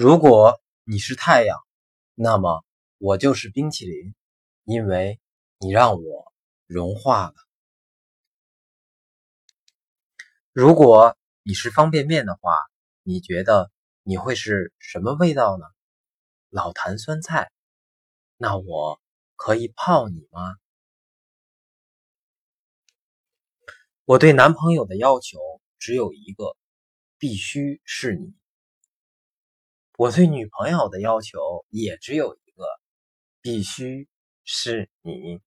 如果你是太阳，那么我就是冰淇淋，因为你让我融化了。如果你是方便面的话，你觉得你会是什么味道呢？老坛酸菜，那我可以泡你吗？我对男朋友的要求只有一个，必须是你。我对女朋友的要求也只有一个，必须是你。